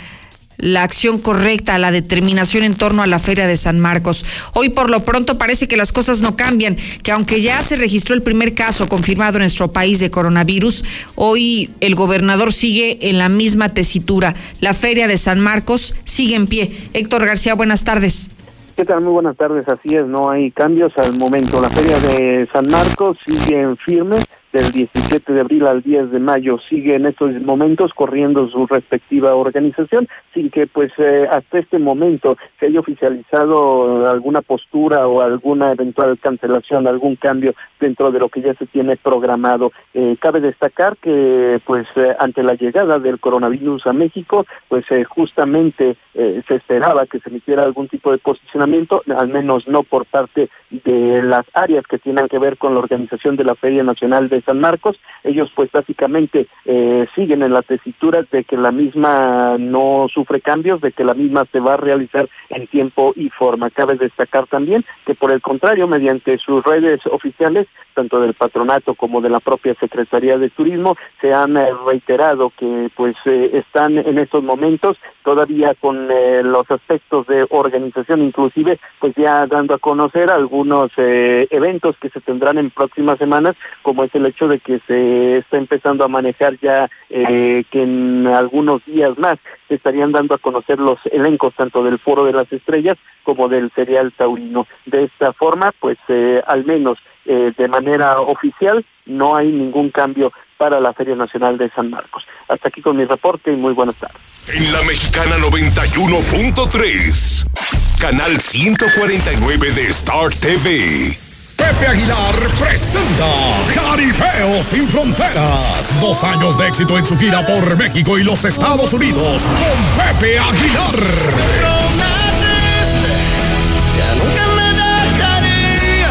la acción correcta, la determinación en torno a la Feria de San Marcos. Hoy por lo pronto parece que las cosas no cambian, que aunque ya se registró el primer caso confirmado en nuestro país de coronavirus, hoy el gobernador sigue en la misma tesitura. La Feria de San Marcos sigue en pie. Héctor García, buenas tardes. ¿Qué tal? Muy buenas tardes. Así es, no hay cambios al momento. La Feria de San Marcos sigue en firme del 17 de abril al 10 de mayo sigue en estos momentos corriendo su respectiva organización sin que pues eh, hasta este momento se haya oficializado alguna postura o alguna eventual cancelación, algún cambio dentro de lo que ya se tiene programado. Eh, cabe destacar que pues eh, ante la llegada del coronavirus a México pues justamente se esperaba que se emitiera algún tipo de posicionamiento, al menos no por parte de las áreas que tienen que ver con la organización de la Feria Nacional de San Marcos. Ellos pues básicamente eh, siguen en la tesitura de que la misma no sufre cambios, de que la misma se va a realizar en tiempo y forma. Cabe destacar también que por el contrario, mediante sus redes oficiales, tanto del patronato como de la propia Secretaría de Turismo, se han eh, reiterado que pues eh, están en estos momentos todavía con los aspectos de organización, inclusive pues ya dando a conocer algunos eventos que se tendrán en próximas semanas, como es el hecho de que se está empezando a manejar ya que en algunos días más se estarían dando a conocer los elencos tanto del Foro de las Estrellas como del Serial Taurino. De esta forma, pues eh, al menos eh, de manera oficial no hay ningún cambio para la Feria Nacional de San Marcos. Hasta aquí con mi reporte y muy buenas tardes. En la Mexicana 91.3, canal 149 de Star TV. Pepe Aguilar presenta Jaripeo sin Fronteras. Dos años de éxito en su gira por México y los Estados Unidos con Pepe Aguilar.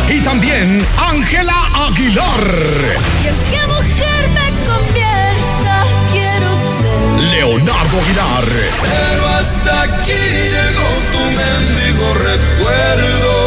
Y también Ángela Aguilar. ¿Y en qué mujer me convierta? Quiero ser. Leonardo Aguilar. Pero hasta aquí llegó tu mendigo recuerdo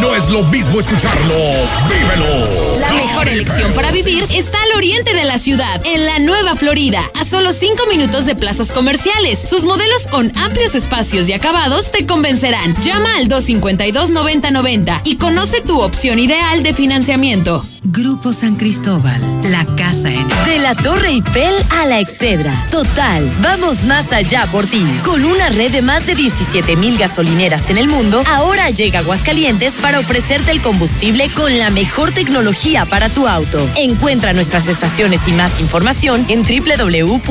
No es lo mismo escucharlo, vívelo. La mejor elección para vivir está al oriente de la ciudad, en la Nueva Florida, a solo 5 minutos de plazas comerciales. Sus modelos con amplios espacios y acabados te convencerán. Llama al 252-9090 y conoce tu opción ideal de financiamiento. Grupo San Cristóbal, la casa en... De la Torre Eiffel a la Excedra. Total, vamos más allá por ti. Con una red de más de 17 mil gasolineras en el mundo, ahora llega Aguascalientes para ofrecerte el combustible con la mejor tecnología para tu auto. Encuentra nuestras estaciones y más información en www.total.com.mx.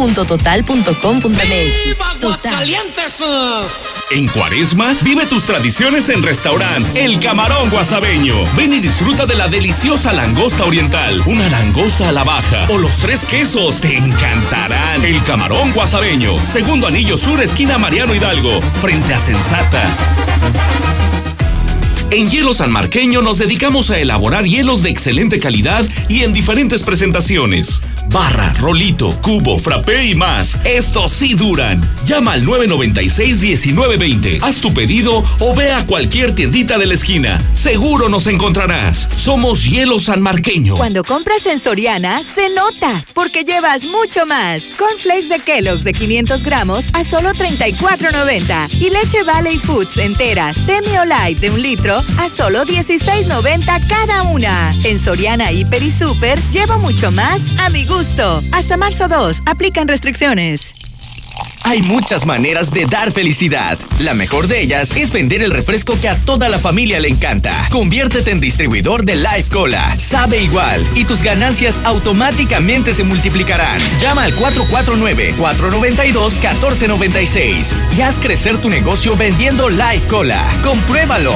En Cuaresma, vive tus tradiciones en restaurante El Camarón Guasabeño. Ven y disfruta de la deliciosa langosta oriental, una langosta a la baja o los tres quesos. Te encantarán. El Camarón Guasabeño, segundo anillo sur, esquina Mariano Hidalgo, frente a Sensata. En Hielo San Marqueño nos dedicamos a elaborar hielos de excelente calidad y en diferentes presentaciones. Barra, rolito, cubo, frappé y más. Estos sí duran. Llama al 996-1920. Haz tu pedido o ve a cualquier tiendita de la esquina. Seguro nos encontrarás. Somos Hielo San Marqueño. Cuando compras en Soriana, se nota, porque llevas mucho más. Cornflakes de Kellogg's de 500 gramos a solo 34.90. Y leche Valley Foods entera, semi o light de un litro a solo 16.90 cada una. En Soriana Hiper y Super llevo mucho más a mi gusto. Hasta marzo 2, aplican restricciones. Hay muchas maneras de dar felicidad. La mejor de ellas es vender el refresco que a toda la familia le encanta. Conviértete en distribuidor de Life Cola. Sabe igual y tus ganancias automáticamente se multiplicarán. Llama al 449-492-1496 y haz crecer tu negocio vendiendo Life Cola. Compruébalo.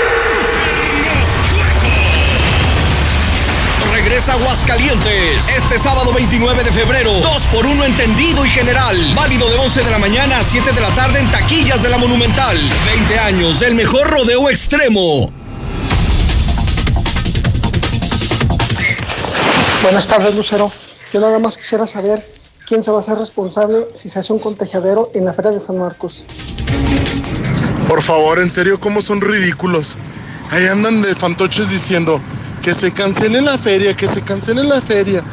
Regresa Aguascalientes. Este sábado 29 de febrero. 2 por 1 entendido y general. Válido de 11 de la mañana a 7 de la tarde en taquillas de la Monumental. 20 años del mejor rodeo extremo. Buenas tardes, Lucero. Yo nada más quisiera saber quién se va a hacer responsable si se hace un contagiadero en la Feria de San Marcos. Por favor, en serio, ¿cómo son ridículos? Ahí andan de fantoches diciendo que se cancele la feria, que se cancele la feria,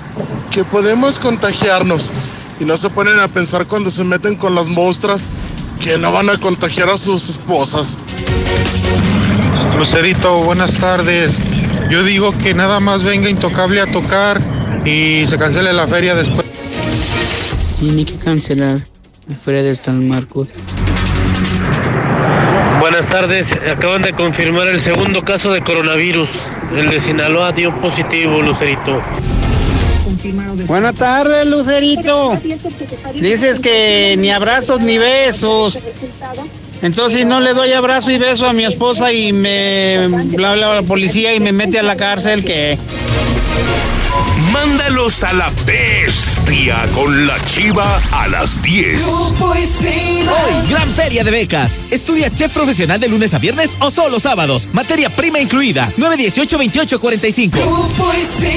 que podemos contagiarnos y no se ponen a pensar cuando se meten con las monstras que no van a contagiar a sus esposas. Lucerito, buenas tardes. Yo digo que nada más venga Intocable a tocar y se cancele la feria después. Tiene que cancelar la feria de San Marcos. Buenas tardes, acaban de confirmar el segundo caso de coronavirus. El de Sinaloa dio positivo, Lucerito. Buenas tardes, Lucerito. Dices que ni abrazos ni besos. Entonces, si no le doy abrazo y beso a mi esposa y me bla bla la policía y me mete a la cárcel, ¿qué? Mándalos a la con la chiva a las 10. Hoy, gran feria de becas. Estudia chef profesional de lunes a viernes o solo sábados. Materia prima incluida. 918-2845.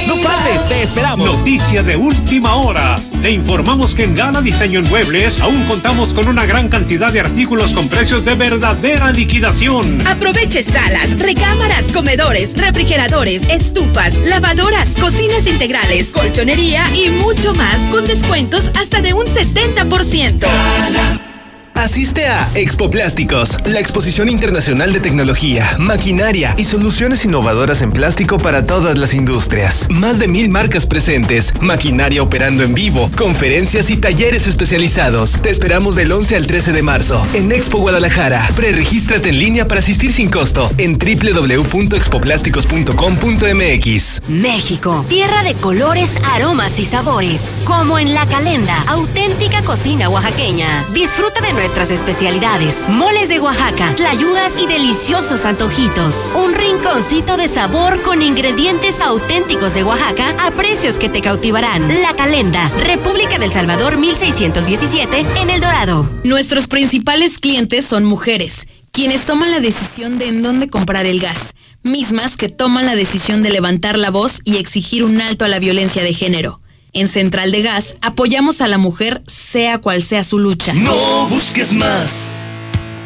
No faltes, te esperamos. Noticia de última hora. Le informamos que en Gala Diseño en Muebles aún contamos con una gran cantidad de artículos con precios de verdadera liquidación. Aproveche salas, recámaras, comedores, refrigeradores, estufas, lavadoras, cocinas integrales, colchonería y mucho más con descuentos hasta de un 70%. Asiste a Expo Plásticos, la exposición internacional de tecnología, maquinaria y soluciones innovadoras en plástico para todas las industrias. Más de mil marcas presentes, maquinaria operando en vivo, conferencias y talleres especializados. Te esperamos del 11 al 13 de marzo en Expo Guadalajara. Preregístrate en línea para asistir sin costo en www.expoplásticos.com.mx. México, tierra de colores, aromas y sabores. Como en La Calenda, auténtica cocina oaxaqueña. Disfruta de nuestras especialidades, moles de Oaxaca, tlayudas y deliciosos antojitos. Un rinconcito de sabor con ingredientes auténticos de Oaxaca a precios que te cautivarán. La Calenda, República del Salvador 1617 en El Dorado. Nuestros principales clientes son mujeres, quienes toman la decisión de en dónde comprar el gas, mismas que toman la decisión de levantar la voz y exigir un alto a la violencia de género. En Central de Gas apoyamos a la mujer sea cual sea su lucha. No busques más.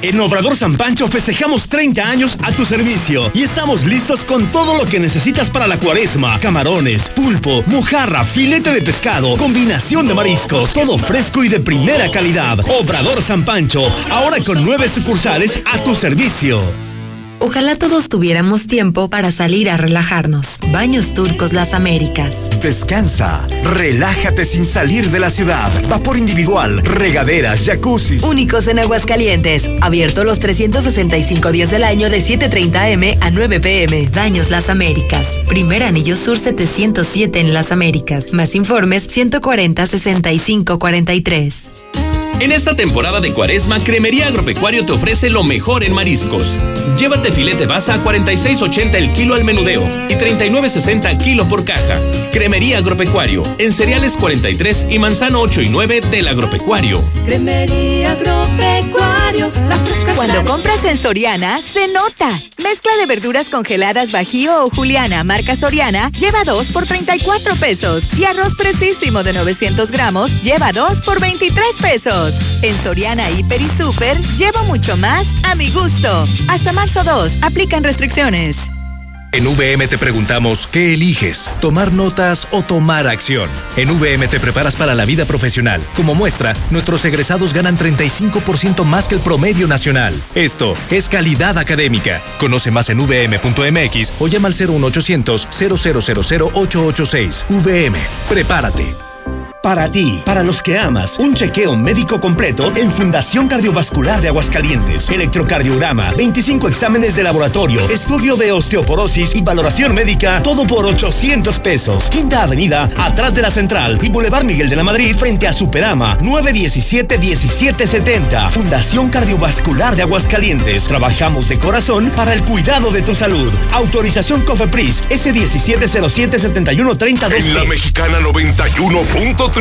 En Obrador San Pancho festejamos 30 años a tu servicio y estamos listos con todo lo que necesitas para la cuaresma. Camarones, pulpo, mojarra, filete de pescado, combinación de mariscos, todo fresco y de primera calidad. Obrador San Pancho, ahora con nueve sucursales a tu servicio. Ojalá todos tuviéramos tiempo para salir a relajarnos. Baños Turcos Las Américas. Descansa, relájate sin salir de la ciudad. Vapor individual, regaderas, jacuzzis. Únicos en Aguascalientes. Abierto los 365 días del año de 7.30 am a 9 pm. Baños Las Américas. Primer anillo sur 707 en Las Américas. Más informes 140 65 43. En esta temporada de cuaresma, Cremería Agropecuario te ofrece lo mejor en mariscos. Llévate filete basa a 46.80 el kilo al menudeo y 39.60 kilo por caja. Cremería Agropecuario, en cereales 43 y manzano 8 y 9 del Agropecuario. Cremería Agropecuario, la fresca Cuando compras en Soriana, se nota. Mezcla de verduras congeladas Bajío o Juliana, marca Soriana, lleva 2 por 34 pesos. Y arroz precisísimo de 900 gramos, lleva 2 por 23 pesos. En Soriana Hiper y Super, llevo mucho más a mi gusto. Hasta marzo 2, aplican restricciones. En VM te preguntamos, ¿qué eliges? ¿Tomar notas o tomar acción? En VM te preparas para la vida profesional. Como muestra, nuestros egresados ganan 35% más que el promedio nacional. Esto es calidad académica. Conoce más en vm.mx o llama al 01800 000 886. VM, prepárate. Para ti, para los que amas, un chequeo médico completo en Fundación Cardiovascular de Aguascalientes. Electrocardiograma, 25 exámenes de laboratorio, estudio de osteoporosis y valoración médica, todo por 800 pesos. Quinta Avenida, atrás de la Central y Boulevard Miguel de la Madrid, frente a Superama, 917-1770. Fundación Cardiovascular de Aguascalientes. Trabajamos de corazón para el cuidado de tu salud. Autorización COFEPRIS, S1707-7132. En la mexicana 91.3.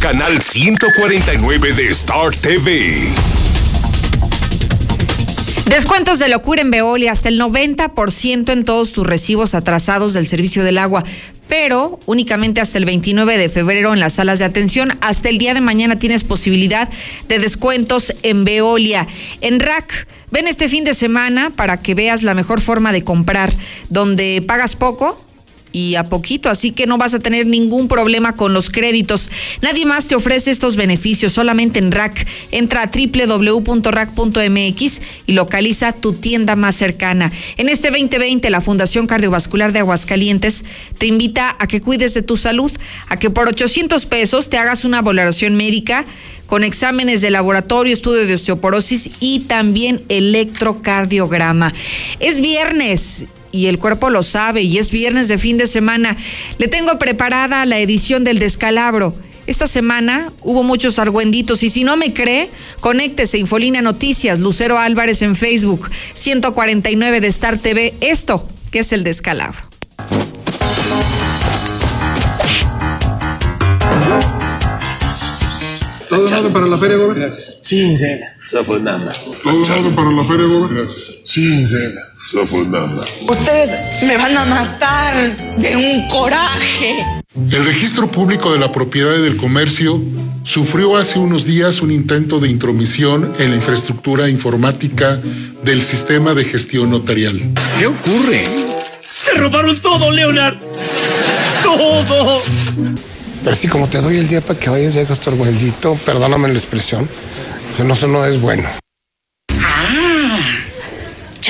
Canal 149 de Star TV. Descuentos de locura en Veolia, hasta el 90% en todos tus recibos atrasados del servicio del agua, pero únicamente hasta el 29 de febrero en las salas de atención. Hasta el día de mañana tienes posibilidad de descuentos en Veolia. En RAC, ven este fin de semana para que veas la mejor forma de comprar, donde pagas poco y a poquito, así que no vas a tener ningún problema con los créditos. Nadie más te ofrece estos beneficios, solamente en RAC. Entra a www.rack.mx y localiza tu tienda más cercana. En este 2020, la Fundación Cardiovascular de Aguascalientes te invita a que cuides de tu salud, a que por 800 pesos te hagas una valoración médica con exámenes de laboratorio, estudio de osteoporosis y también electrocardiograma. Es viernes y el cuerpo lo sabe y es viernes de fin de semana. Le tengo preparada la edición del descalabro. Esta semana hubo muchos argüenditos y si no me cree, conéctese Infolina Noticias, Lucero Álvarez en Facebook, 149 de Star TV, esto que es el descalabro. ¿Todo orden para la feria, Gobe? Sí, Eso fue nada. ¿Todo orden para la feria? Sí, Eso fue nada. Ustedes me van a matar de un coraje. El registro público de la propiedad y del comercio sufrió hace unos días un intento de intromisión en la infraestructura informática del sistema de gestión notarial. ¿Qué ocurre? Se robaron todo, Leonard. Todo. Pero sí, como te doy el día para que vayas y hagas tu argüendito, perdóname la expresión, no, eso no es bueno.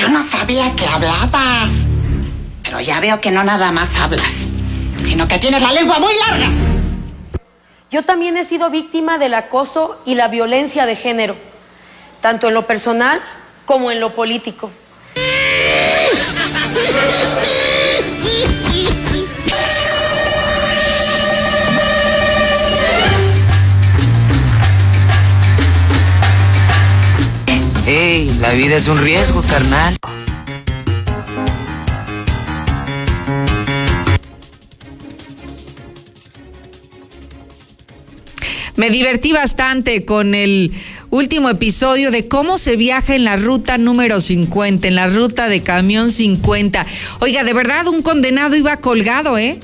Yo no sabía que hablabas. Pero ya veo que no nada más hablas, sino que tienes la lengua muy larga. Yo también he sido víctima del acoso y la violencia de género, tanto en lo personal como en lo político. La vida es un riesgo, carnal. Me divertí bastante con el último episodio de cómo se viaja en la ruta número 50, en la ruta de camión 50. Oiga, de verdad, un condenado iba colgado, ¿eh?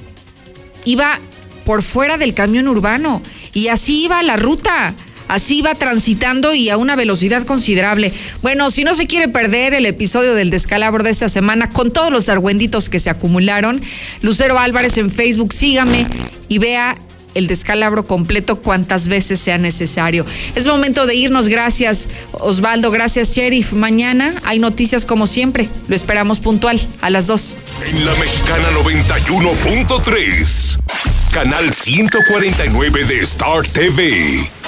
Iba por fuera del camión urbano y así iba la ruta. Así iba transitando y a una velocidad considerable. Bueno, si no se quiere perder el episodio del descalabro de esta semana con todos los argüenditos que se acumularon, Lucero Álvarez en Facebook, sígame y vea el descalabro completo cuantas veces sea necesario. Es momento de irnos. Gracias, Osvaldo. Gracias, Sheriff. Mañana hay noticias como siempre. Lo esperamos puntual a las 2. En la mexicana 91.3, canal 149 de Star TV.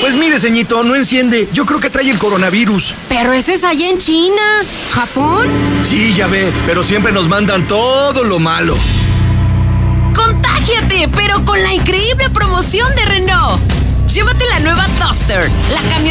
Pues mire, ceñito, no enciende. Yo creo que trae el coronavirus. Pero ese es allá en China. ¿Japón? Sí, ya ve, pero siempre nos mandan todo lo malo. Contágiate, pero con la increíble promoción de Renault. Llévate la nueva Duster, la camioneta